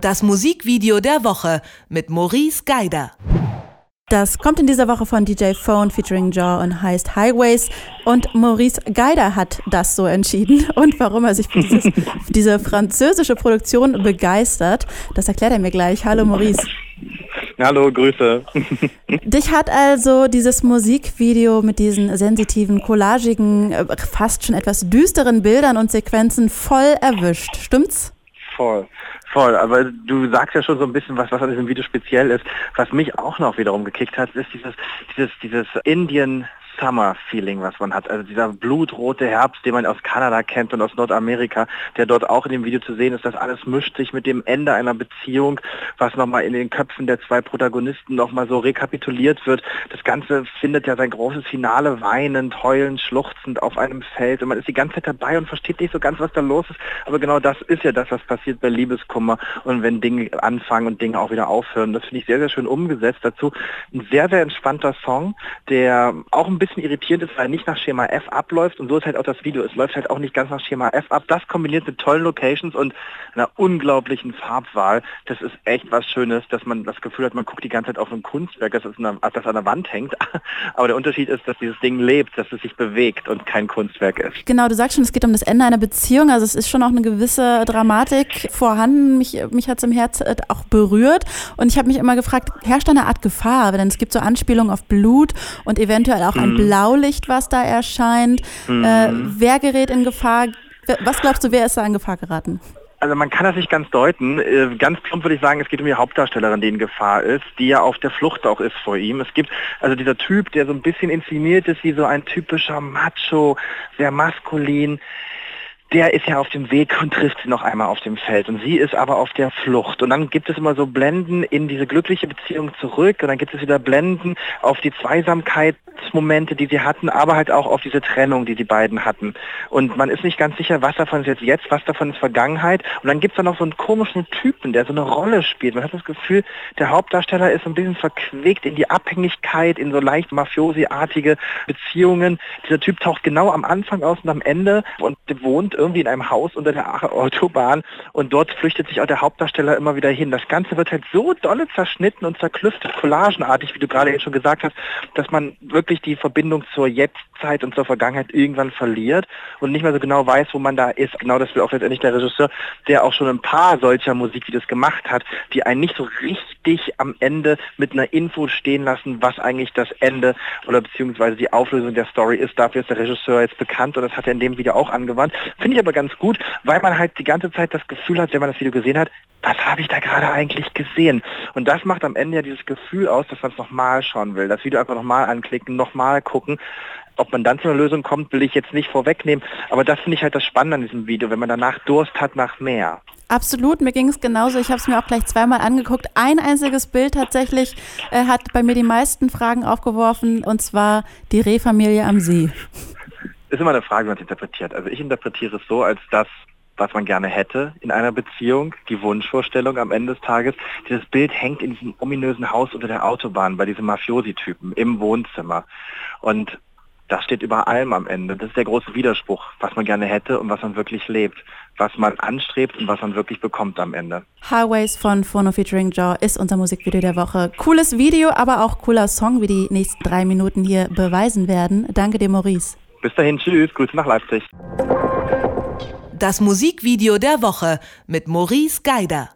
Das Musikvideo der Woche mit Maurice Geider. Das kommt in dieser Woche von DJ Phone featuring Jaw und heißt Highways. Und Maurice Geider hat das so entschieden. Und warum er sich für, dieses, für diese französische Produktion begeistert, das erklärt er mir gleich. Hallo Maurice. Hallo, Grüße. Dich hat also dieses Musikvideo mit diesen sensitiven, collagigen, äh, fast schon etwas düsteren Bildern und Sequenzen voll erwischt. Stimmt's? Voll. Voll, aber du sagst ja schon so ein bisschen was, was an diesem Video speziell ist. Was mich auch noch wiederum gekickt hat, ist dieses, dieses, dieses Indian Summer-Feeling, was man hat. Also dieser blutrote Herbst, den man aus Kanada kennt und aus Nordamerika, der dort auch in dem Video zu sehen ist, das alles mischt sich mit dem Ende einer Beziehung, was nochmal in den Köpfen der zwei Protagonisten nochmal so rekapituliert wird. Das Ganze findet ja sein großes Finale weinend, heulend, schluchzend auf einem Feld und man ist die ganze Zeit dabei und versteht nicht so ganz, was da los ist. Aber genau das ist ja das, was passiert bei Liebeskummer und wenn Dinge anfangen und Dinge auch wieder aufhören. Das finde ich sehr, sehr schön umgesetzt. Dazu ein sehr, sehr entspannter Song, der auch ein bisschen bisschen irritierend ist, weil er nicht nach Schema F abläuft und so ist halt auch das Video. Es läuft halt auch nicht ganz nach Schema F ab. Das kombiniert mit tollen Locations und einer unglaublichen Farbwahl, das ist echt was Schönes, dass man das Gefühl hat, man guckt die ganze Zeit auf ein Kunstwerk, das, eine, das an der Wand hängt. Aber der Unterschied ist, dass dieses Ding lebt, dass es sich bewegt und kein Kunstwerk ist. Genau, du sagst schon, es geht um das Ende einer Beziehung. Also es ist schon auch eine gewisse Dramatik vorhanden. Mich, mich hat es im Herz äh, auch berührt. Und ich habe mich immer gefragt, herrscht da eine Art Gefahr? Denn es gibt so Anspielungen auf Blut und eventuell auch ein Blaulicht, was da erscheint. Mhm. Äh, wer gerät in Gefahr? Was glaubst du, wer ist da in Gefahr geraten? Also man kann das nicht ganz deuten. Äh, ganz plump würde ich sagen, es geht um die Hauptdarstellerin, die in Gefahr ist, die ja auf der Flucht auch ist vor ihm. Es gibt also dieser Typ, der so ein bisschen inszeniert ist wie so ein typischer Macho, sehr maskulin, der ist ja auf dem Weg und trifft sie noch einmal auf dem Feld. Und sie ist aber auf der Flucht. Und dann gibt es immer so Blenden in diese glückliche Beziehung zurück. Und dann gibt es wieder Blenden auf die Zweisamkeitsmomente, die sie hatten, aber halt auch auf diese Trennung, die die beiden hatten. Und man ist nicht ganz sicher, was davon ist jetzt jetzt, was davon ist Vergangenheit. Und dann gibt es da noch so einen komischen Typen, der so eine Rolle spielt. Man hat das Gefühl, der Hauptdarsteller ist so ein bisschen verquickt in die Abhängigkeit, in so leicht mafiosi-artige Beziehungen. Dieser Typ taucht genau am Anfang aus und am Ende und wohnt irgendwie in einem Haus unter der Autobahn und dort flüchtet sich auch der Hauptdarsteller immer wieder hin. Das Ganze wird halt so dolle zerschnitten und zerklüftet, collagenartig, wie du gerade schon gesagt hast, dass man wirklich die Verbindung zur Jetztzeit und zur Vergangenheit irgendwann verliert und nicht mehr so genau weiß, wo man da ist. Genau das will auch letztendlich der Regisseur, der auch schon ein paar solcher Musikvideos gemacht hat, die einen nicht so richtig am Ende mit einer Info stehen lassen, was eigentlich das Ende oder beziehungsweise die Auflösung der Story ist. Dafür ist der Regisseur jetzt bekannt und das hat er in dem Video auch angewandt. Finde Finde ich aber ganz gut, weil man halt die ganze Zeit das Gefühl hat, wenn man das Video gesehen hat, was habe ich da gerade eigentlich gesehen? Und das macht am Ende ja dieses Gefühl aus, dass man es nochmal schauen will. Das Video einfach nochmal anklicken, nochmal gucken. Ob man dann zu einer Lösung kommt, will ich jetzt nicht vorwegnehmen. Aber das finde ich halt das Spannende an diesem Video, wenn man danach Durst hat nach mehr. Absolut, mir ging es genauso. Ich habe es mir auch gleich zweimal angeguckt. Ein einziges Bild tatsächlich äh, hat bei mir die meisten Fragen aufgeworfen, und zwar die Rehfamilie am See ist immer eine Frage, wie man es interpretiert. Also ich interpretiere es so, als das, was man gerne hätte in einer Beziehung, die Wunschvorstellung am Ende des Tages. Dieses Bild hängt in diesem ominösen Haus unter der Autobahn bei diesem Mafiosi-Typen im Wohnzimmer. Und das steht über allem am Ende. Das ist der große Widerspruch, was man gerne hätte und was man wirklich lebt, was man anstrebt und was man wirklich bekommt am Ende. Highways von Phono featuring Jaw ist unser Musikvideo der Woche. Cooles Video, aber auch cooler Song, wie die nächsten drei Minuten hier beweisen werden. Danke dir, Maurice. Bis dahin, tschüss, Grüße nach Leipzig. Das Musikvideo der Woche mit Maurice Geider.